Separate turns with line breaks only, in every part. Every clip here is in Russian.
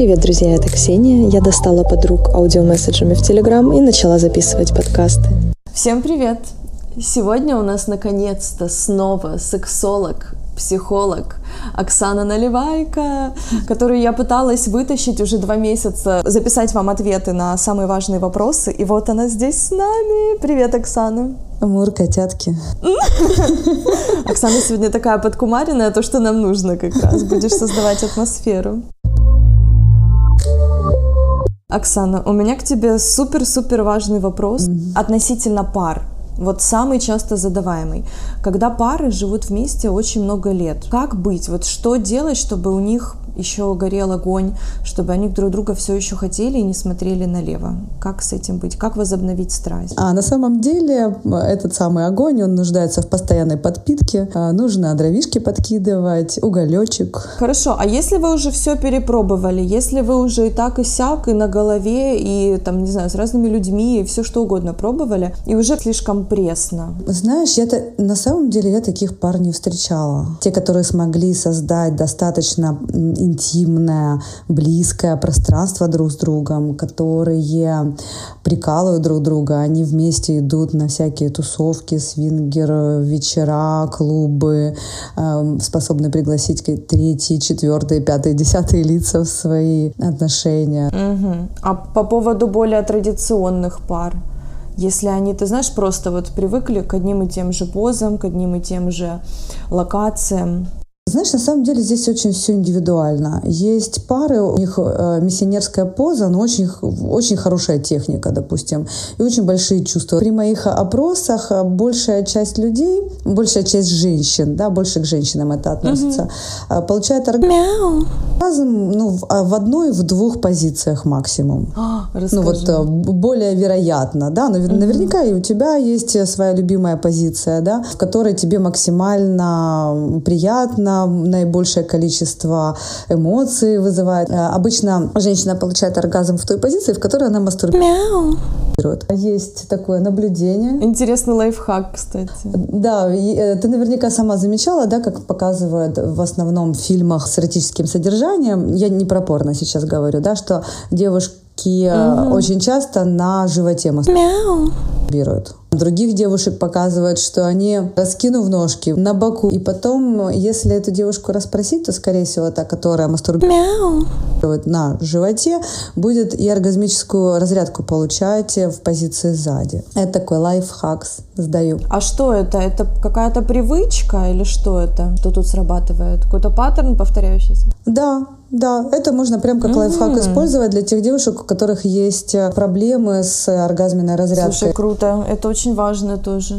Привет, друзья, это Ксения. Я достала подруг аудиомесседжами в Телеграм и начала записывать подкасты.
Всем привет! Сегодня у нас наконец-то снова сексолог, психолог Оксана Наливайка, которую я пыталась вытащить уже два месяца, записать вам ответы на самые важные вопросы. И вот она здесь с нами. Привет, Оксана.
Амур, котятки.
Оксана сегодня такая подкумаренная, то, что нам нужно как раз. Будешь создавать атмосферу. Оксана, у меня к тебе супер-супер важный вопрос mm-hmm. относительно пар. Вот самый часто задаваемый. Когда пары живут вместе очень много лет, как быть? Вот что делать, чтобы у них еще горел огонь, чтобы они друг друга все еще хотели и не смотрели налево. Как с этим быть? Как возобновить страсть?
А на самом деле этот самый огонь, он нуждается в постоянной подпитке. А, нужно дровишки подкидывать, уголечек.
Хорошо, а если вы уже все перепробовали, если вы уже и так и сяк, и на голове, и там, не знаю, с разными людьми, и все что угодно пробовали, и уже слишком пресно?
Знаешь, я на самом деле я таких пар не встречала. Те, которые смогли создать достаточно интимное, близкое пространство друг с другом, которые прикалывают друг друга, они вместе идут на всякие тусовки, свингер, вечера, клубы, э, способны пригласить третьи, четвертые, пятые, десятые лица в свои отношения.
Угу. А по поводу более традиционных пар? Если они, ты знаешь, просто вот привыкли к одним и тем же позам, к одним и тем же локациям,
знаешь, на самом деле здесь очень все индивидуально. Есть пары, у них э, миссионерская поза, но очень, очень хорошая техника, допустим, и очень большие чувства. При моих опросах э, большая часть людей, большая часть женщин, да, больше к женщинам это относится, угу. получает оргазм ну, в, а в одной, в двух позициях максимум.
А,
ну вот более вероятно, да, но угу. наверняка и у тебя есть своя любимая позиция, да, в которой тебе максимально приятно, наибольшее количество эмоций вызывает. Э, обычно женщина получает оргазм в той позиции, в которой она мастурбирует. Есть такое наблюдение.
Интересный лайфхак, кстати.
Да, э, ты наверняка сама замечала, да, как показывают в основном в фильмах с эротическим содержанием. Я не про порно сейчас говорю, да, что девушка угу. очень часто на животе мастурбируют. Других девушек показывают, что они, раскинув ножки на боку, и потом, если эту девушку расспросить, то, скорее всего, та, которая мастурбирует на животе, будет и оргазмическую разрядку получать в позиции сзади. Это такой лайфхак сдаю.
А что это? Это какая-то привычка или что это? Что тут срабатывает? Какой-то паттерн повторяющийся?
Да, да, это можно прям как mm-hmm. лайфхак использовать для тех девушек, у которых есть э, проблемы с оргазменной разрядкой.
Слушай, круто. Это очень важно тоже.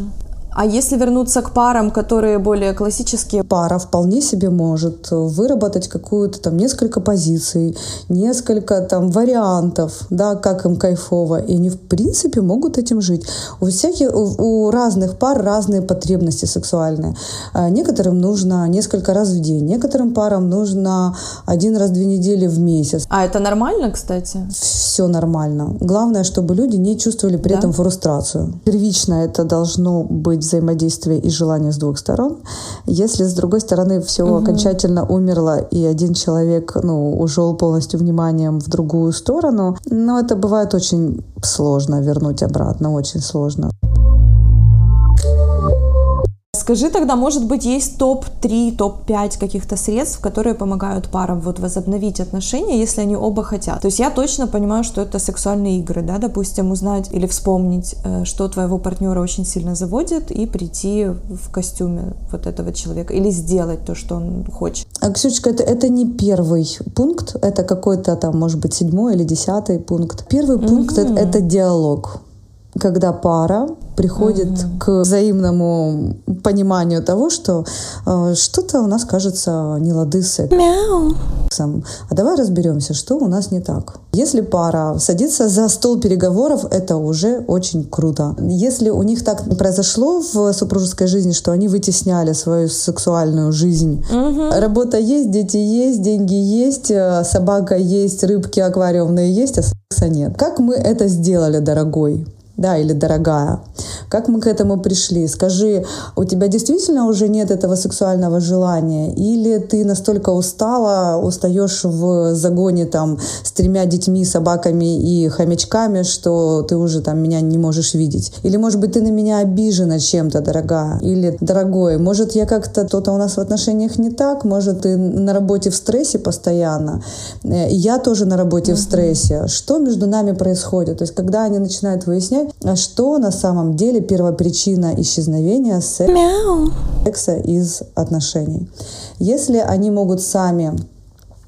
А если вернуться к парам, которые более классические?
Пара вполне себе может выработать какую-то там несколько позиций, несколько там вариантов, да, как им кайфово, и они в принципе могут этим жить. У всяких, у, у разных пар разные потребности сексуальные. А некоторым нужно несколько раз в день, некоторым парам нужно один раз в две недели в месяц.
А это нормально, кстати?
Все нормально. Главное, чтобы люди не чувствовали при да? этом фрустрацию. Первично это должно быть взаимодействие и желание с двух сторон. Если с другой стороны все угу. окончательно умерло и один человек ну, ушел полностью вниманием в другую сторону, ну это бывает очень сложно вернуть обратно, очень сложно.
Скажи тогда, может быть, есть топ-3, топ-5 каких-то средств, которые помогают парам вот возобновить отношения, если они оба хотят. То есть я точно понимаю, что это сексуальные игры, да, допустим, узнать или вспомнить, э, что твоего партнера очень сильно заводит, и прийти в костюме вот этого человека, или сделать то, что он хочет.
А, Ксюшечка, это, это не первый пункт, это какой-то там, может быть, седьмой или десятый пункт. Первый пункт угу. это, это диалог когда пара приходит угу. к взаимному пониманию того, что э, что-то у нас кажется не лады с сексом. А давай разберемся, что у нас не так. Если пара садится за стол переговоров, это уже очень круто. Если у них так произошло в супружеской жизни, что они вытесняли свою сексуальную жизнь, угу. работа есть, дети есть, деньги есть, э, собака есть, рыбки аквариумные есть, а секса нет. Как мы это сделали, дорогой? Да, или дорогая. как мы к этому пришли. Скажи, у тебя действительно уже нет этого сексуального желания? Или ты настолько устала, устаешь в загоне там с тремя детьми, собаками и хомячками, что ты уже там меня не можешь видеть? Или, может быть, ты на меня обижена чем-то, дорогая? Или, дорогой, может, я как-то, то-то у нас в отношениях не так? Может, ты на работе в стрессе постоянно? Э, я тоже на работе uh-huh. в стрессе. Что между нами происходит? То есть, когда они начинают выяснять, что на самом деле первопричина исчезновения секса из отношений. Если они могут сами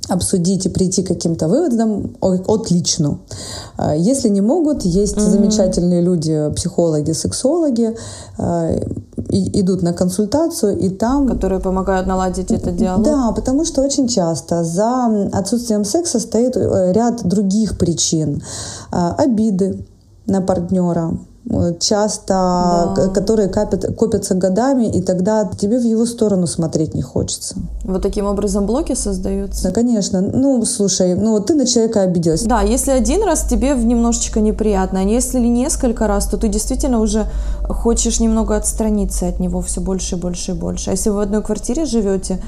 обсудить и прийти к каким-то выводам, отлично. А если не могут, есть mm-hmm. замечательные люди, психологи, сексологи, а, идут на консультацию, и там...
Которые помогают наладить это диалог?
Да, потому что очень часто за отсутствием секса стоит э, ряд других причин. А, обиды на партнера, часто, да. которые копят, копятся годами, и тогда тебе в его сторону смотреть не хочется.
Вот таким образом блоки создаются?
Да, конечно. Ну, слушай, ну вот ты на человека обиделась.
Да, если один раз тебе немножечко неприятно, а если несколько раз, то ты действительно уже хочешь немного отстраниться от него все больше и больше и больше. А если вы в одной квартире живете,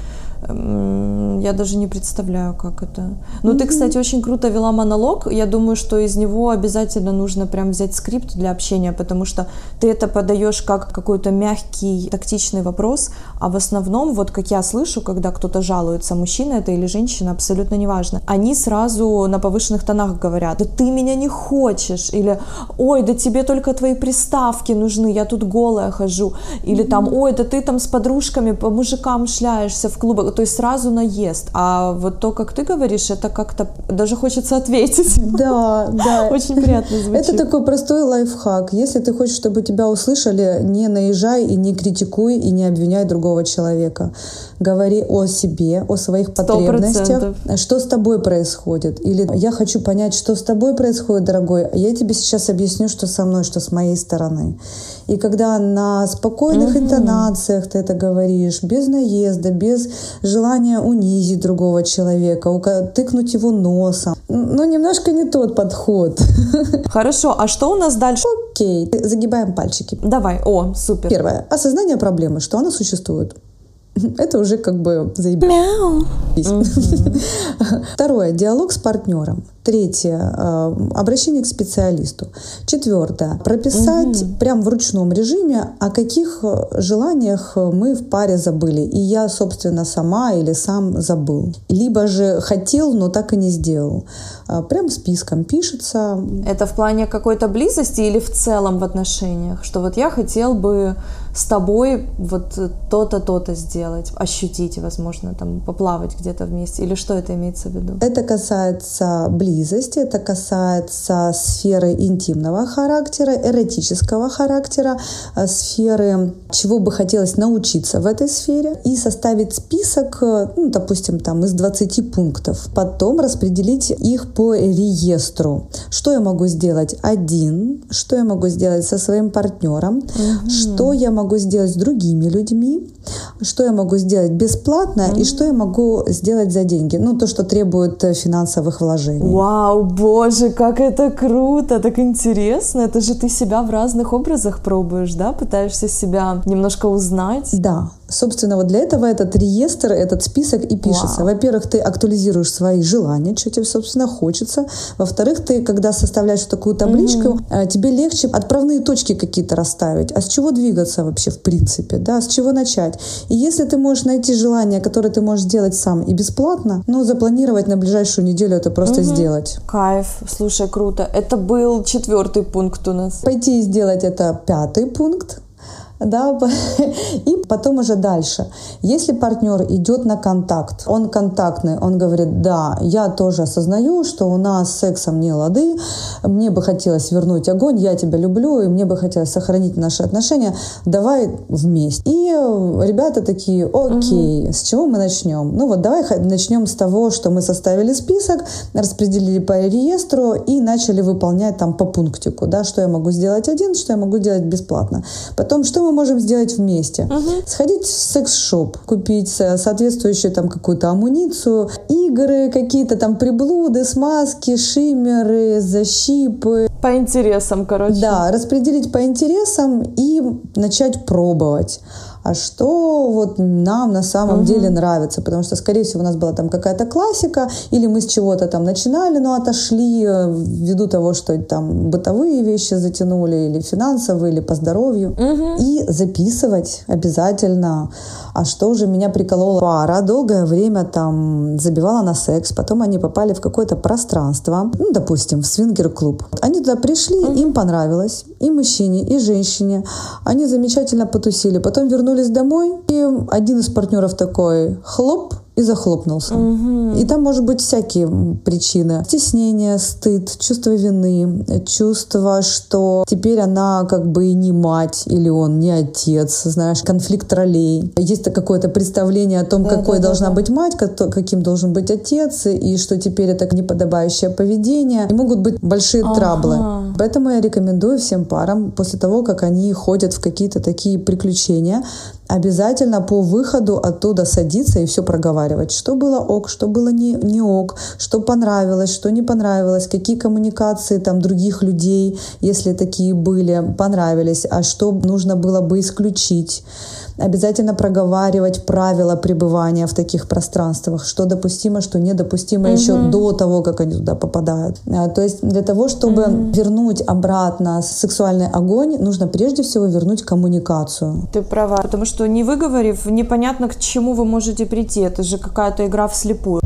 я даже не представляю, как это. Ну, mm-hmm. ты, кстати, очень круто вела монолог. Я думаю, что из него обязательно нужно прям взять скрипт для общения, потому что ты это подаешь как какой-то мягкий, тактичный вопрос, а в основном, вот как я слышу, когда кто-то жалуется, мужчина это или женщина, абсолютно неважно, они сразу на повышенных тонах говорят, да ты меня не хочешь, или ой, да тебе только твои приставки нужны, я тут голая хожу, или mm-hmm. там, ой, да ты там с подружками по мужикам шляешься в клубах, то есть сразу наезд. А вот то, как ты говоришь, это как-то даже хочется ответить.
Да, да.
Очень приятно звучит.
Это такой простой лайфхак. Если ты хочешь, чтобы тебя услышали, не наезжай и не критикуй и не обвиняй другого человека. Говори о себе, о своих потребностях, 100%. что с тобой происходит. Или я хочу понять, что с тобой происходит, дорогой. Я тебе сейчас объясню, что со мной, что с моей стороны. И когда на спокойных угу. интонациях ты это говоришь, без наезда, без желания унизить другого человека, тыкнуть его носом, ну, немножко не тот подход.
Хорошо, а что у нас дальше?
Окей, загибаем пальчики.
Давай, о, супер.
Первое. Осознание проблемы, что она существует. Это уже как бы заебись. Второе. Диалог с партнером. Третье. Э, обращение к специалисту. Четвертое. Прописать угу. прям в ручном режиме, о каких э, желаниях мы в паре забыли. И я, собственно, сама или сам забыл. Либо же хотел, но так и не сделал. Э, прям списком пишется.
Это в плане какой-то близости или в целом в отношениях? Что вот я хотел бы с тобой вот то-то, то-то сделать, ощутить, возможно, там поплавать где-то вместе, или что это имеется в виду?
Это касается близости, это касается сферы интимного характера, эротического характера, э, сферы, чего бы хотелось научиться в этой сфере, и составить список, э, ну, допустим, там из 20 пунктов. Потом распределить их по реестру. Что я могу сделать один, что я могу сделать со своим партнером, угу. что я могу могу сделать с другими людьми, что я могу сделать бесплатно mm-hmm. и что я могу сделать за деньги. Ну, то, что требует э, финансовых вложений.
Вау, боже, как это круто, так интересно. Это же ты себя в разных образах пробуешь, да? Пытаешься себя немножко узнать.
Да, Собственно, вот для этого этот реестр, этот список и пишется. Wow. Во-первых, ты актуализируешь свои желания, что тебе, собственно, хочется. Во-вторых, ты, когда составляешь такую табличку, mm-hmm. тебе легче отправные точки какие-то расставить. А с чего двигаться вообще, в принципе, да, с чего начать? И если ты можешь найти желание, которое ты можешь сделать сам и бесплатно, ну, запланировать на ближайшую неделю это просто mm-hmm. сделать.
Кайф, слушай, круто. Это был четвертый пункт у нас.
Пойти и сделать это пятый пункт да, и потом уже дальше. Если партнер идет на контакт, он контактный, он говорит, да, я тоже осознаю, что у нас с сексом не лады, мне бы хотелось вернуть огонь, я тебя люблю, и мне бы хотелось сохранить наши отношения, давай вместе. И ребята такие, окей, угу. с чего мы начнем? Ну вот давай начнем с того, что мы составили список, распределили по реестру и начали выполнять там по пунктику, да, что я могу сделать один, что я могу делать бесплатно. Потом, что мы можем сделать вместе? Угу. Сходить в секс-шоп, купить соответствующую там какую-то амуницию, игры, какие-то там приблуды, смазки, шиммеры, защипы.
По интересам, короче.
Да, распределить по интересам и начать пробовать а что вот нам на самом угу. деле нравится, потому что, скорее всего, у нас была там какая-то классика, или мы с чего-то там начинали, но отошли э, ввиду того, что там бытовые вещи затянули, или финансовые, или по здоровью. Угу. И записывать обязательно. А что же меня приколола пара, долгое время там забивала на секс, потом они попали в какое-то пространство, ну, допустим, в свингер-клуб. Они туда пришли, угу. им понравилось, и мужчине, и женщине. Они замечательно потусили, потом вернулись домой, и один из партнеров такой, хлоп, и захлопнулся. Угу. И там может быть всякие причины. Стеснение, стыд, чувство вины, чувство, что теперь она как бы и не мать, или он не отец, знаешь, конфликт ролей. Есть какое-то представление о том, да, какой да, должна да. быть мать, каким должен быть отец, и что теперь это неподобающее поведение. И могут быть большие ага. траблы. Поэтому я рекомендую всем парам после того, как они ходят в какие-то такие приключения, обязательно по выходу оттуда садиться и все проговаривать. Что было ок, что было не, не ок, что понравилось, что не понравилось, какие коммуникации там других людей, если такие были, понравились, а что нужно было бы исключить обязательно проговаривать правила пребывания в таких пространствах, что допустимо, что недопустимо угу. еще до того, как они туда попадают. А, то есть для того, чтобы угу. вернуть обратно сексуальный огонь, нужно прежде всего вернуть коммуникацию.
Ты права, потому что не выговорив, непонятно к чему вы можете прийти. Это же какая-то игра вслепую.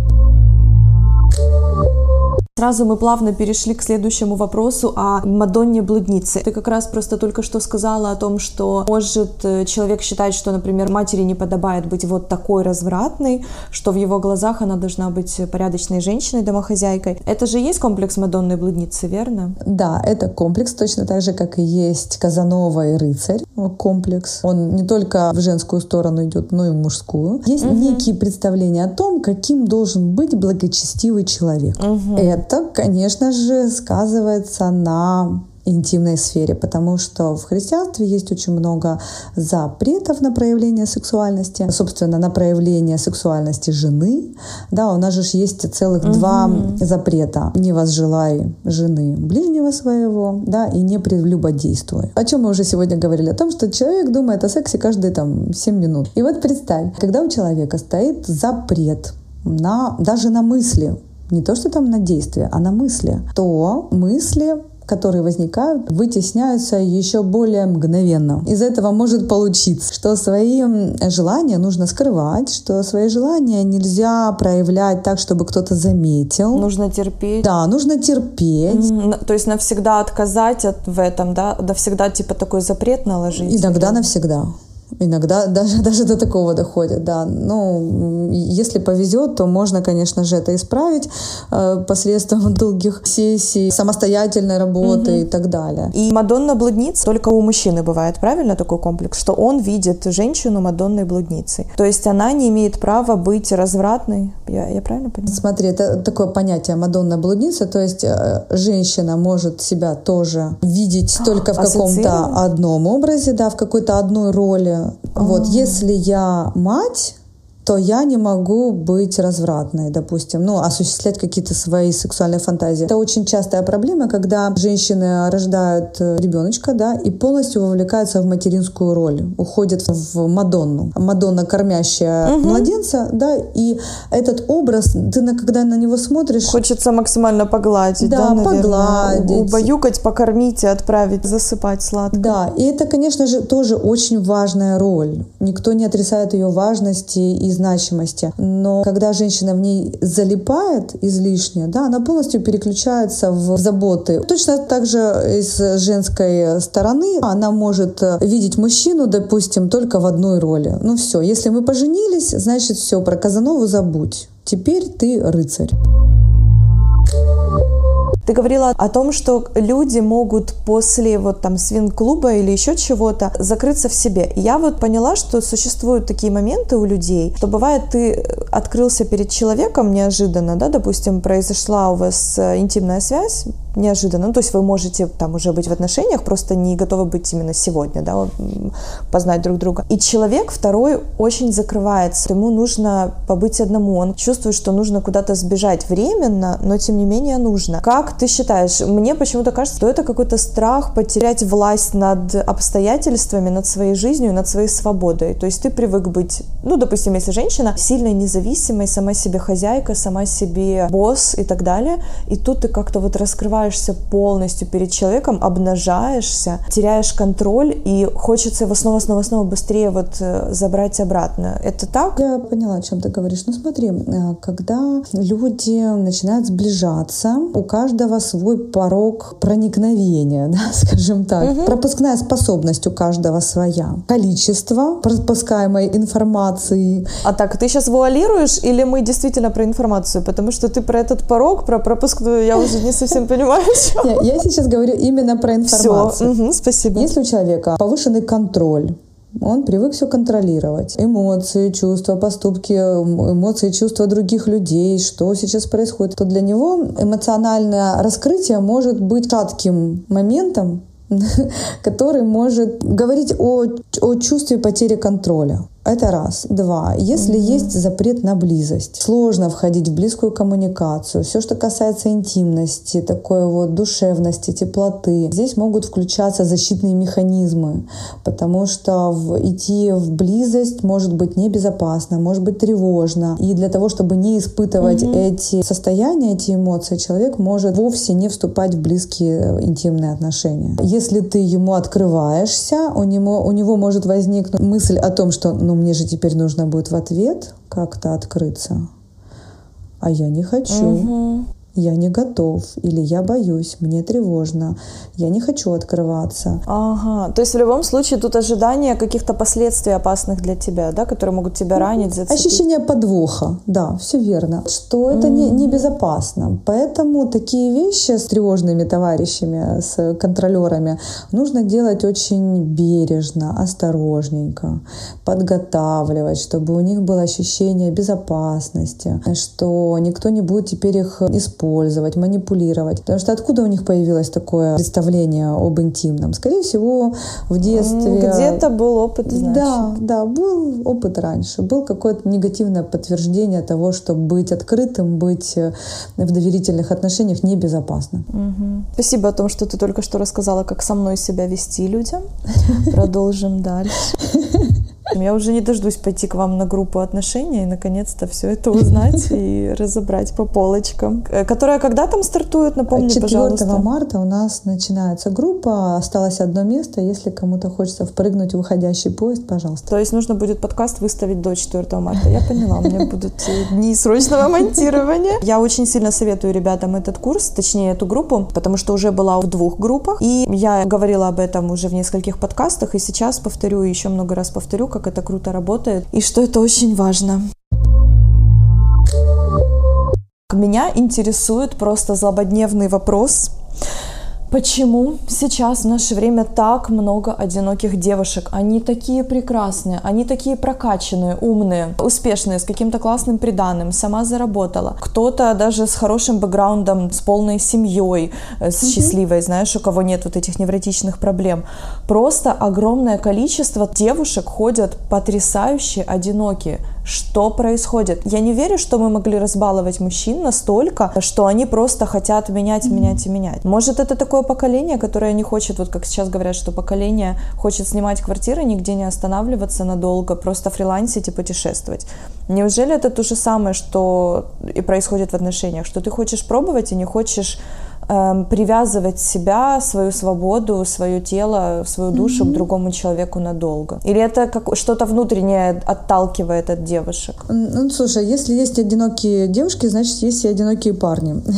Сразу мы плавно перешли к следующему вопросу о Мадонне-блуднице. Ты как раз просто только что сказала о том, что может э, человек считать, что, например, матери не подобает быть вот такой развратной, что в его глазах она должна быть порядочной женщиной, домохозяйкой. Это же есть комплекс Мадонны-блудницы, верно?
Да, это комплекс, точно так же, как и есть Казанова и рыцарь комплекс. Он не только в женскую сторону идет, но и в мужскую. Есть угу. некие представления о том, каким должен быть благочестивый человек. Угу. Это это, конечно же, сказывается на интимной сфере, потому что в христианстве есть очень много запретов на проявление сексуальности, собственно, на проявление сексуальности жены. Да, у нас же есть целых угу. два запрета. Не возжелай жены ближнего своего, да, и не прелюбодействуй. О чем мы уже сегодня говорили? О том, что человек думает о сексе каждые там 7 минут. И вот представь, когда у человека стоит запрет на, даже на мысли не то, что там на действие, а на мысли, то мысли которые возникают, вытесняются еще более мгновенно. Из этого может получиться, что свои желания нужно скрывать, что свои желания нельзя проявлять так, чтобы кто-то заметил.
Нужно терпеть.
Да, нужно терпеть.
Mm-hmm. То есть навсегда отказать от, в этом, да? Навсегда типа такой запрет наложить?
Иногда навсегда. Иногда даже, даже до такого доходит, да. Ну, если повезет, то можно, конечно же, это исправить э, посредством долгих сессий, самостоятельной работы угу. и так далее.
И Мадонна блудница только у мужчины бывает, правильно, такой комплекс, что он видит женщину Мадонной блудницей. То есть она не имеет права быть развратной. Я, я правильно понимаю?
Смотри, это такое понятие Мадонна блудница, то есть э, женщина может себя тоже видеть только в каком-то одном образе, да, в какой-то одной роли, вот, если я мать, то я не могу быть развратной, допустим, ну, осуществлять какие-то свои сексуальные фантазии. Это очень частая проблема, когда женщины рождают э, ребеночка, да, и полностью вовлекаются в материнскую роль, уходят в Мадонну. Мадонна, кормящая угу. младенца, да, и этот образ, ты, на, когда на него смотришь...
Хочется максимально погладить, да,
да погладить.
Убаюкать, покормить и отправить засыпать сладко.
Да, и это, конечно же, тоже очень важная роль. Никто не отрицает ее важности и значимости. Но когда женщина в ней залипает излишне, да, она полностью переключается в заботы. Точно так же с женской стороны она может видеть мужчину, допустим, только в одной роли. Ну все, если мы поженились, значит все, про Казанову забудь. Теперь ты рыцарь.
Ты говорила о том, что люди могут после вот там свин-клуба или еще чего-то закрыться в себе. Я вот поняла, что существуют такие моменты у людей, что бывает ты открылся перед человеком неожиданно, да, допустим, произошла у вас э, интимная связь, неожиданно. Ну, то есть вы можете там уже быть в отношениях, просто не готовы быть именно сегодня, да, познать друг друга. И человек второй очень закрывается. Ему нужно побыть одному. Он чувствует, что нужно куда-то сбежать временно, но тем не менее нужно. Как ты считаешь? Мне почему-то кажется, что это какой-то страх потерять власть над обстоятельствами, над своей жизнью, над своей свободой. То есть ты привык быть, ну, допустим, если женщина сильной, независимой, сама себе хозяйка, сама себе босс и так далее, и тут ты как-то вот раскрываешься полностью перед человеком, обнажаешься, теряешь контроль, и хочется его снова, снова, снова быстрее вот э, забрать обратно. Это так?
Я поняла, о чем ты говоришь. Ну смотри, э, когда люди начинают сближаться, у каждого свой порог проникновения, да, скажем так. Угу. Пропускная способность у каждого своя. Количество пропускаемой информации.
А так, ты сейчас вуалируешь или мы действительно про информацию? Потому что ты про этот порог, про пропускную, я уже не совсем понимаю.
Я сейчас говорю именно про информацию.
Все, спасибо.
Если у человека повышенный контроль, он привык все контролировать. Эмоции, чувства, поступки, эмоции, чувства других людей, что сейчас происходит. То для него эмоциональное раскрытие может быть шатким моментом, который может говорить о, о чувстве потери контроля. Это раз. Два. Если mm-hmm. есть запрет на близость, сложно входить в близкую коммуникацию. Все, что касается интимности, такой вот душевности, теплоты, здесь могут включаться защитные механизмы, потому что в, идти в близость может быть небезопасно, может быть тревожно. И для того, чтобы не испытывать mm-hmm. эти состояния, эти эмоции, человек может вовсе не вступать в близкие интимные отношения. Если ты ему открываешься, у него, у него может возникнуть мысль о том, что ну мне же теперь нужно будет в ответ как-то открыться. А я не хочу. Угу я не готов, или я боюсь, мне тревожно, я не хочу открываться.
Ага, то есть в любом случае тут ожидание каких-то последствий опасных для тебя, да, которые могут тебя ну, ранить, зацепить.
Ощущение подвоха, да, все верно, что это mm-hmm. не, небезопасно. Поэтому такие вещи с тревожными товарищами, с контролерами нужно делать очень бережно, осторожненько, подготавливать, чтобы у них было ощущение безопасности, что никто не будет теперь их использовать использовать, манипулировать. Потому что откуда у них появилось такое представление об интимном? Скорее всего, в детстве...
Где-то был опыт, значит.
Да, да, был опыт раньше. Был какое-то негативное подтверждение того, что быть открытым, быть э, в доверительных отношениях небезопасно.
Угу. Спасибо о том, что ты только что рассказала, как со мной себя вести людям. Продолжим дальше. Я уже не дождусь пойти к вам на группу отношений и наконец-то все это узнать и разобрать по полочкам. Э, которая когда там стартует, напомни, 4 пожалуйста.
4 марта у нас начинается группа. Осталось одно место. Если кому-то хочется впрыгнуть в выходящий поезд, пожалуйста.
То есть нужно будет подкаст выставить до 4 марта. Я поняла, у меня будут дни срочного монтирования. Я очень сильно советую ребятам этот курс, точнее эту группу, потому что уже была в двух группах. И я говорила об этом уже в нескольких подкастах, и сейчас повторю, еще много раз повторю, как это круто работает и что это очень важно. Меня интересует просто злободневный вопрос, Почему сейчас в наше время так много одиноких девушек? Они такие прекрасные, они такие прокачанные, умные, успешные, с каким-то классным приданным, сама заработала. Кто-то даже с хорошим бэкграундом, с полной семьей, э, с счастливой, знаешь, у кого нет вот этих невротичных проблем. Просто огромное количество девушек ходят потрясающе одинокие. Что происходит? Я не верю, что мы могли разбаловать мужчин настолько, что они просто хотят менять, менять и менять. Может, это такое поколение, которое не хочет, вот как сейчас говорят, что поколение хочет снимать квартиры, нигде не останавливаться надолго, просто фрилансить и путешествовать. Неужели это то же самое, что и происходит в отношениях, что ты хочешь пробовать и не хочешь Эм, привязывать себя, свою свободу, свое тело, свою душу mm-hmm. к другому человеку надолго? Или это как что-то внутреннее отталкивает от девушек?
Ну, слушай, если есть одинокие девушки, значит, есть и одинокие парни.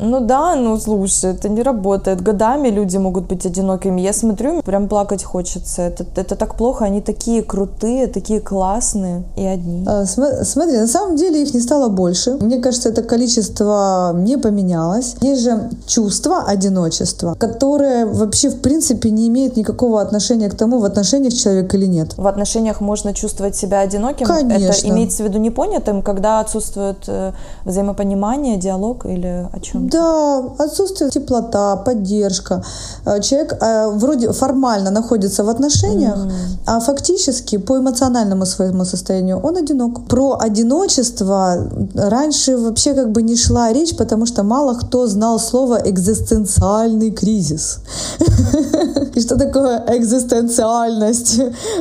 Ну да, ну слушай, это не работает. Годами люди могут быть одинокими. Я смотрю, прям плакать хочется. Это, это так плохо, они такие крутые, такие классные и одни.
А, смотри, на самом деле их не стало больше. Мне кажется, это количество не поменялось. Есть же чувство одиночества, которое вообще в принципе не имеет никакого отношения к тому, в отношениях человек или нет.
В отношениях можно чувствовать себя одиноким?
Конечно.
Это имеется в виду непонятым, когда отсутствует э, взаимопонимание, диалог или о чем?
Да, отсутствует теплота, поддержка. Э, Человек э, вроде формально находится в отношениях, а фактически по эмоциональному своему состоянию он одинок. Про одиночество раньше вообще как бы не шла речь, потому что мало кто знал слово экзистенциальный кризис. И что такое экзистенциальность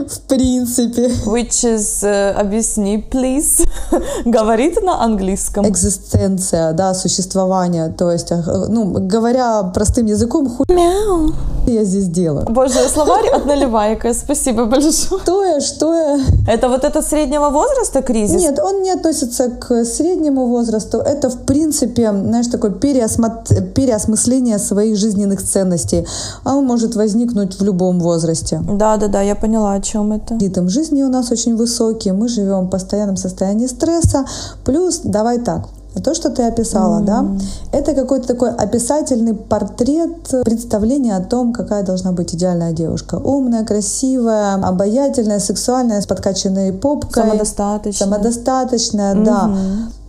в принципе?
Which is, э, объясни, please. Говорит на английском.
Экзистенция, да, существование. То есть, ну, говоря простым языком, хуй
Мяу.
я здесь делаю.
Боже, словарь от наливайка. Спасибо большое.
Что я, что я?
Это вот этот среднего возраста кризис?
Нет, он не относится к среднему возрасту. Это, в принципе, знаешь, такое переосмот- переосмысление своих жизненных ценностей. А он может возникнуть в любом возрасте.
Да, да, да, я поняла, о чем это.
Ритм жизни у нас очень высокий, мы живем в постоянном состоянии стресса. Плюс, давай так, то, что ты описала, да, это какой-то такой описательный портрет представления о том, какая должна быть идеальная девушка. Умная, красивая, обаятельная, сексуальная, с подкачанной попкой.
Самодостаточная.
Самодостаточная, да.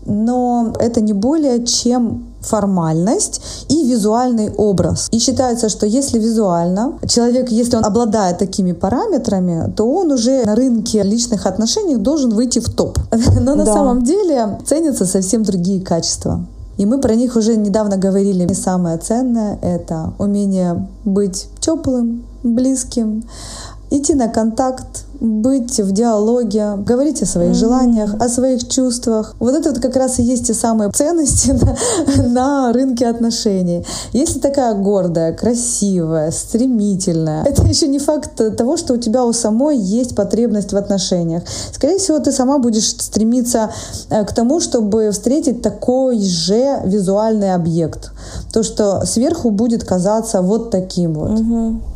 Но это не более чем формальность и визуальный образ. И считается, что если визуально человек, если он обладает такими параметрами, то он уже на рынке личных отношений должен выйти в топ. Но на
Да.
самом деле ценятся совсем другие качества. И мы про них уже недавно говорили. И самое ценное — это умение быть теплым, близким, идти на контакт, быть в диалоге, говорить о своих желаниях, о своих чувствах. Вот это вот как раз и есть те самые ценности на, на рынке отношений. Если такая гордая, красивая, стремительная, это еще не факт того, что у тебя у самой есть потребность в отношениях. Скорее всего, ты сама будешь стремиться э, к тому, чтобы встретить такой же визуальный объект. То, что сверху будет казаться вот таким вот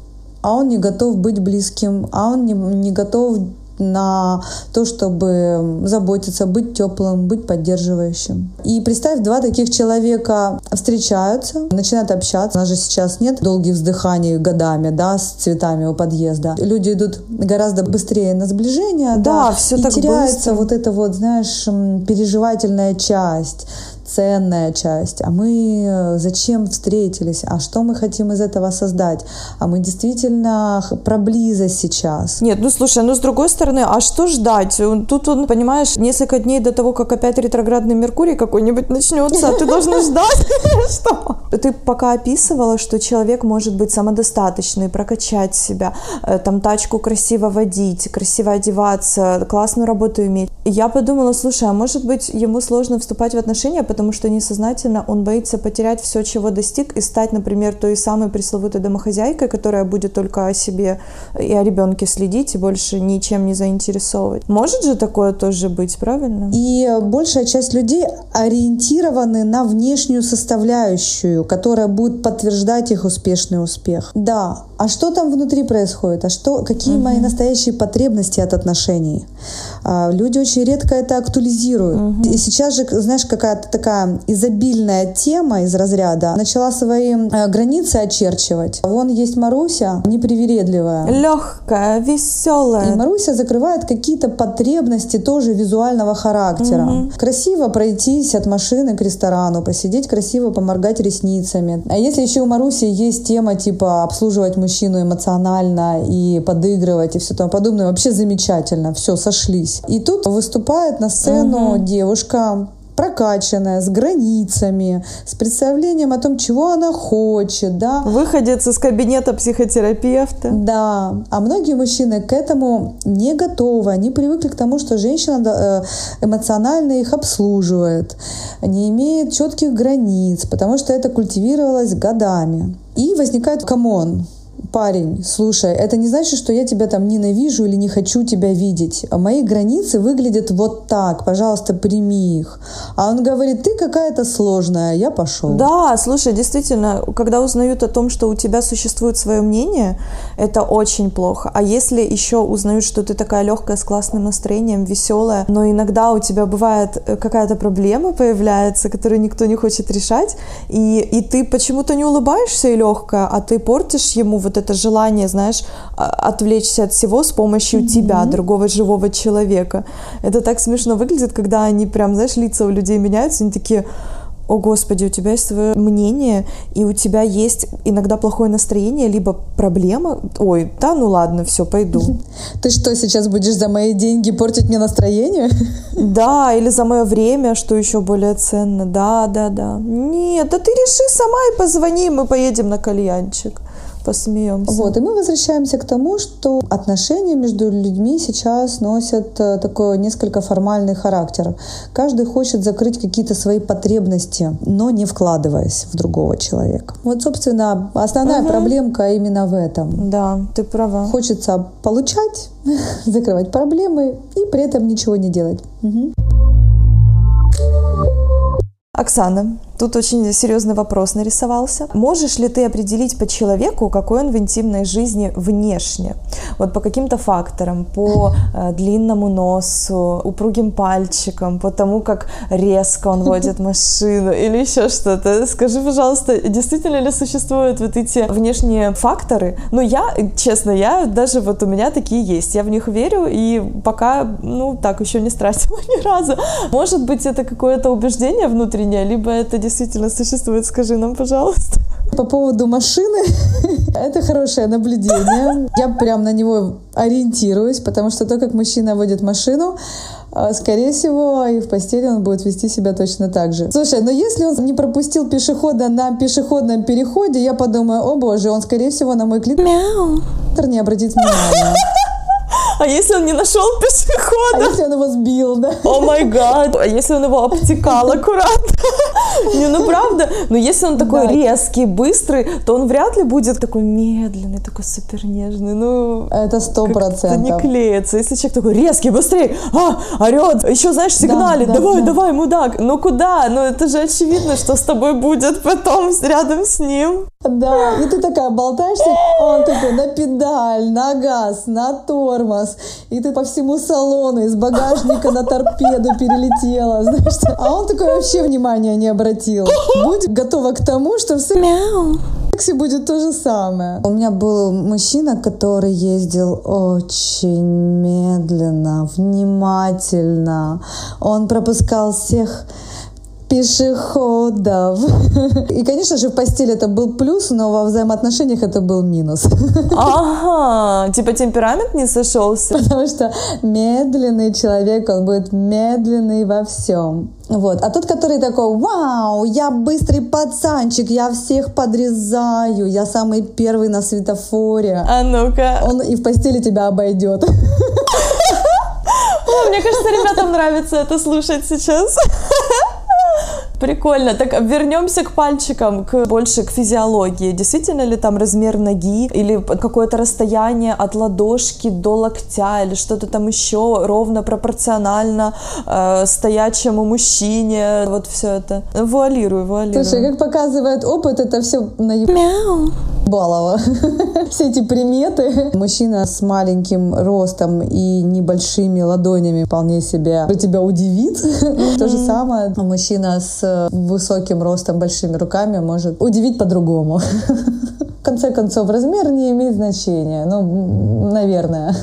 а он не готов быть близким, а он не, не готов на то, чтобы заботиться, быть теплым, быть поддерживающим. И представь, два таких человека встречаются, начинают общаться. У нас же сейчас нет долгих вздыханий годами, да, с цветами у подъезда. Люди идут гораздо быстрее на сближение,
Да,
да,
всё
и
так
теряется
быстро.
вот эта вот, знаешь, переживательная часть ценная часть, а мы э, зачем встретились, а что мы хотим из этого создать, а мы действительно про близость сейчас.
Нет, ну слушай, ну с другой стороны, а что ждать? Тут, он, понимаешь, несколько дней до того, как опять ретроградный Меркурий какой-нибудь начнется, ты должна ждать. Что? Ты пока описывала, что человек может быть самодостаточный, прокачать себя, э, там тачку красиво водить, красиво одеваться, классную работу иметь. Я подумала, слушай, а может быть ему сложно вступать в отношения, потому что несознательно он боится потерять все, чего достиг, и стать, например, той самой пресловутой домохозяйкой, которая будет только о себе и о ребенке следить и больше ничем не заинтересовывать. Может же такое тоже быть, правильно?
И большая часть людей ориентированы на внешнюю составляющую, которая будет подтверждать их успешный успех. Да, а что там внутри происходит? А что, какие мои настоящие потребности от отношений? А, Люди очень редко это актуализируют. И сейчас же, знаешь, какая-то такая изобильная тема из разряда начала свои э, границы очерчивать. Вон есть Маруся, непривередливая.
Легкая,
И
веселая.
Маруся закрывает какие-то потребности тоже визуального характера. Красиво пройтись от машины к ресторану, посидеть красиво, поморгать ресницами. А если еще у Маруси есть тема типа обслуживать мужчину эмоционально и подыгрывать и все тому подобное, вообще замечательно, все, сошлись. И тут выступает на сцену девушка, прокачанная, с границами, с представлением о том, чего она хочет, да,
Выходец из кабинета психотерапевта.
да, а многие мужчины к этому не готовы. Они привыкли к тому, что женщина э, эмоционально их обслуживает, не имеет четких границ, потому что это культивировалось годами. И возникает come on. Парень, слушай, это не значит, что я тебя там ненавижу или не хочу тебя видеть. Мои границы выглядят вот так, пожалуйста, прими их. А он говорит, ты какая-то сложная, я пошел.
Да, слушай, действительно, когда узнают о том, что у тебя существует свое мнение, это очень плохо. А если еще узнают, что ты такая легкая, с классным настроением, веселая, но иногда у тебя бывает э, какая-то проблема появляется, которую никто не хочет решать, и, и ты почему-то не улыбаешься и легкая, а ты портишь ему вот это желание, знаешь, а, отвлечься от всего с помощью mm-hmm. тебя, другого живого человека. Это так смешно выглядит, когда они прям, знаешь, лица у людей меняются, они такие о господи, у тебя есть свое мнение, и у тебя есть иногда плохое настроение, либо проблема. Ой, да, ну ладно, все, пойду.
Ты что, сейчас будешь за мои деньги портить мне настроение?
Да, или за мое время, что еще более ценно. Да, да, да. Нет, да ты реши сама и позвони, мы поедем на кальянчик посмеемся.
Вот, и мы возвращаемся к тому, что отношения между людьми сейчас носят э, такой несколько формальный характер. Каждый хочет закрыть какие-то свои потребности, но не вкладываясь в другого человека. Вот, собственно, основная угу. проблемка именно в этом.
Да, ты права.
Хочется получать, закрывать проблемы и при этом ничего не делать. Угу.
Оксана, Тут очень серьезный вопрос нарисовался. Можешь ли ты определить по человеку, какой он в интимной жизни внешне? Вот по каким-то факторам, по э, длинному носу, упругим пальчикам, по тому, как резко он водит машину или еще что-то. Скажи, пожалуйста, действительно ли существуют вот эти внешние факторы? Ну, я, честно, я даже вот у меня такие есть. Я в них верю и пока, ну, так, еще не стратила ни разу. Может быть, это какое-то убеждение внутреннее, либо это действительно существует, скажи нам, пожалуйста.
По поводу машины, это хорошее наблюдение. Я прям на него ориентируюсь, потому что то, как мужчина водит машину, а, скорее всего, и в постели он будет вести себя точно так же. Слушай, но если он не пропустил пешехода на пешеходном переходе, я подумаю, о боже, он, скорее всего, на мой клип не обратит внимания.
А если он не нашел пешехода?
А если он его сбил, да?
О май гад. А если он его обтекал аккуратно? Не, ну правда. Но если он такой резкий, быстрый, то он вряд ли будет такой медленный, такой супер нежный. Ну,
это сто процентов.
не клеится. Если человек такой резкий, быстрее, а, орет, еще, знаешь, сигналит, давай, давай, мудак. Ну куда? Ну это же очевидно, что с тобой будет потом рядом с ним.
Да, и ты такая болтаешься, он такой на педаль, на газ, на тормоз, и ты по всему салону из багажника на торпеду перелетела, знаешь, а он такой вообще внимания не обратил. Будь готова к тому, что в сексе будет то же самое. У меня был мужчина, который ездил очень медленно, внимательно. Он пропускал всех пешеходов. И, конечно же, в постели это был плюс, но во взаимоотношениях это был минус.
Ага, типа темперамент не сошелся.
Потому что медленный человек, он будет медленный во всем. Вот. А тот, который такой, вау, я быстрый пацанчик, я всех подрезаю, я самый первый на светофоре.
А ну-ка.
Он и в постели тебя обойдет.
Мне кажется, ребятам нравится это слушать сейчас. Прикольно. Так вернемся к пальчикам, к, больше к физиологии. Действительно ли там размер ноги или какое-то расстояние от ладошки до локтя или что-то там еще ровно пропорционально э, стоячему мужчине? Вот все это. Вуалирую, вуалирую.
Слушай, как показывает опыт, это все на
Мяу.
Балова. Все эти приметы. Мужчина с маленьким ростом и небольшими ладонями вполне себе тебя удивит. То же самое мужчина с высоким ростом, большими руками может удивить по-другому. В конце концов, размер не имеет значения. Ну, наверное.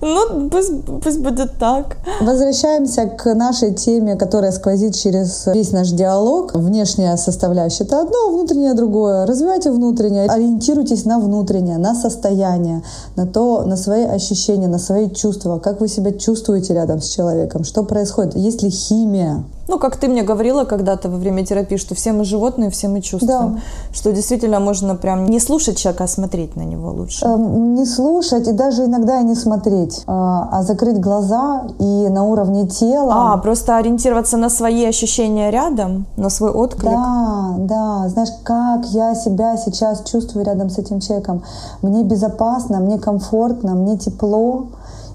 Ну, пусть, пусть будет так.
Возвращаемся к нашей теме, которая сквозит через весь наш диалог. Внешняя составляющая — это одно, внутреннее — другое. Развивайте внутреннее, ориентируйтесь на внутреннее, на состояние, на то, на свои ощущения, на свои чувства, как вы себя чувствуете рядом с человеком, что происходит, есть ли химия,
Ну, как ты мне говорила когда-то во время терапии, что все мы животные, все мы чувствуем.
Да.
Что действительно можно прям не слушать человека, а смотреть на него лучше.
Эм, Не слушать и даже иногда и не смотреть, а а закрыть глаза и на уровне тела.
А, просто ориентироваться на свои ощущения рядом, на свой отклик.
Да, да, знаешь, как я себя сейчас чувствую рядом с этим человеком. Мне безопасно, мне комфортно, мне тепло.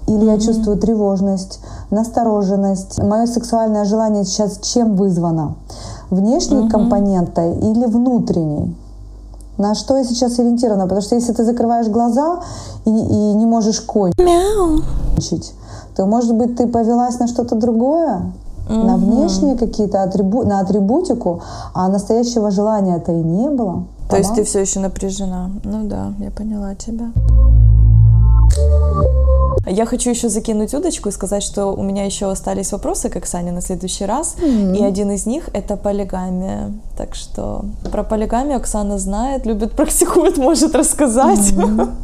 Или я чувствую тревожность, настороженность. Мое сексуальное желание сейчас чем вызвано? Внешней компонентой или внутренней? На что я сейчас ориентирована? Потому что если ты закрываешь глаза и, и не можешь кончить, то, может быть, ты повелась на что-то другое? На внешние какие-то атрибу... на атрибутику, а настоящего желания-то и не было.
То есть
Ага.
ты все еще напряжена. Ну да, я поняла тебя. Я хочу еще закинуть удочку и сказать, что у меня еще остались вопросы к Оксане на следующий раз. И один из них это полигамия. Так что про полигамию Оксана знает, любит, практикует, может рассказать.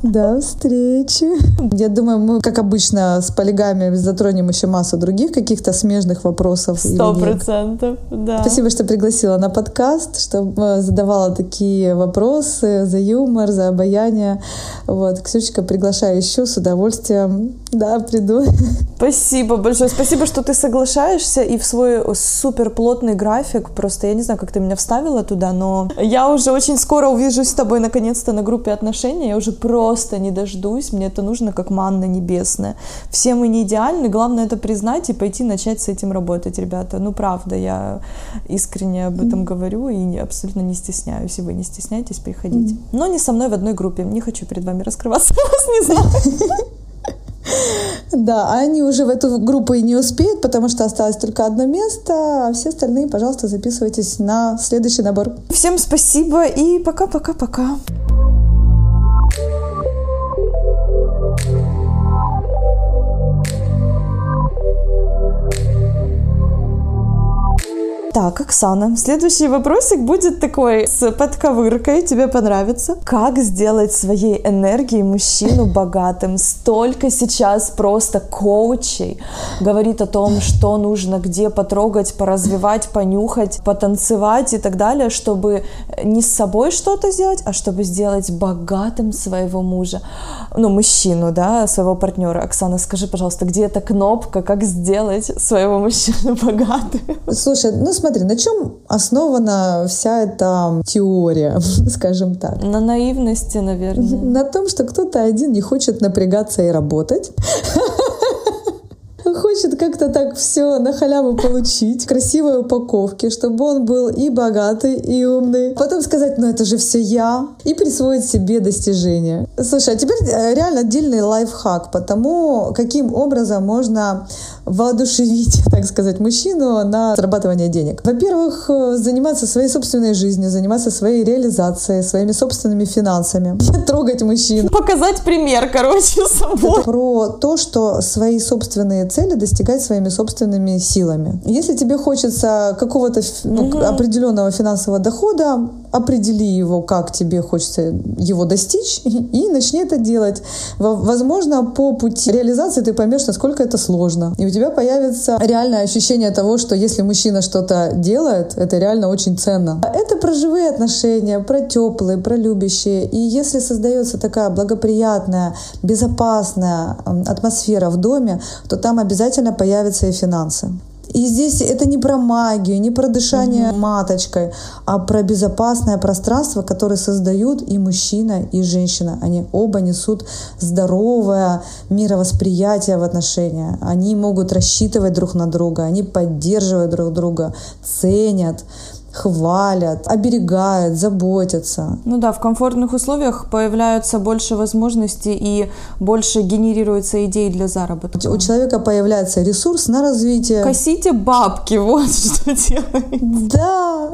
До встречи. Я думаю, мы, как обычно, с полигамией затронем еще массу других каких-то смежных вопросов.
Сто процентов, да.
Спасибо, что пригласила на подкаст, что э, задавала такие вопросы за юмор, за обаяние. Вот, Ксюшечка, приглашаю еще с удовольствием. Да, приду.
Спасибо большое. Спасибо, что ты соглашаешься и в свой супер плотный график. Просто я не знаю, как ты меня вставила туда, но я уже очень скоро увижусь с тобой наконец-то на группе отношений. Я уже просто не дождусь. Мне это нужно как манна небесная. Все мы не идеальны. Главное это признать и пойти начать с этим работать, ребята. Ну, правда, я искренне об этом говорю и абсолютно не стесняюсь. И вы не стесняйтесь, приходите. Но не со мной в одной группе. Не хочу перед вами раскрываться. Вас не знаю.
Да, а они уже в эту группу и не успеют, потому что осталось только одно место, а все остальные, пожалуйста, записывайтесь на следующий набор.
Всем спасибо и пока-пока-пока. Так, Оксана, следующий вопросик будет такой с подковыркой, тебе понравится. Как сделать своей энергией мужчину богатым? Столько сейчас просто коучей говорит о том, что нужно где потрогать, поразвивать, понюхать, потанцевать и так далее, чтобы не с собой что-то сделать, а чтобы сделать богатым своего мужа. Ну, мужчину, да, своего партнера. Оксана, скажи, пожалуйста, где эта кнопка, как сделать своего мужчину богатым?
Слушай, ну смотри, на чем основана вся эта теория, скажем так?
На наивности, наверное.
На том, что кто-то один не хочет напрягаться и работать. Хочет как-то так все на халяву получить, красивой упаковки, чтобы он был и богатый, и умный. Потом сказать, ну это же все я, и присвоить себе достижения. Слушай, а теперь э, реально отдельный лайфхак по тому, каким образом можно воодушевить, так сказать, мужчину на зарабатывание денег. Во-первых, э, заниматься своей собственной жизнью, заниматься своей реализацией, своими собственными финансами, не трогать мужчин.
Показать пример, короче, собой.
Это про то, что свои собственные цели достигать своими собственными силами. Если тебе хочется какого-то ну, определенного финансового дохода, определи его, как тебе хочется его достичь, и начни это делать. Во- Возможно, по пути реализации ты поймешь, насколько это сложно. И у тебя появится реальное ощущение того, что если мужчина что-то делает, это реально очень ценно. Это про живые отношения, про теплые, про любящие. И если создается такая благоприятная, безопасная атмосфера в доме, то там обязательно появятся и финансы. И здесь это не про магию, не про дышание маточкой, а про безопасное пространство, которое создают и мужчина, и женщина. Они оба несут здоровое мировосприятие в отношения. Они могут рассчитывать друг на друга, они поддерживают друг друга, ценят хвалят, оберегают, заботятся.
Ну да, в комфортных условиях появляются больше возможностей и больше генерируется идей для заработка.
У человека появляется ресурс на развитие.
Косите бабки, вот что делаете.
Да,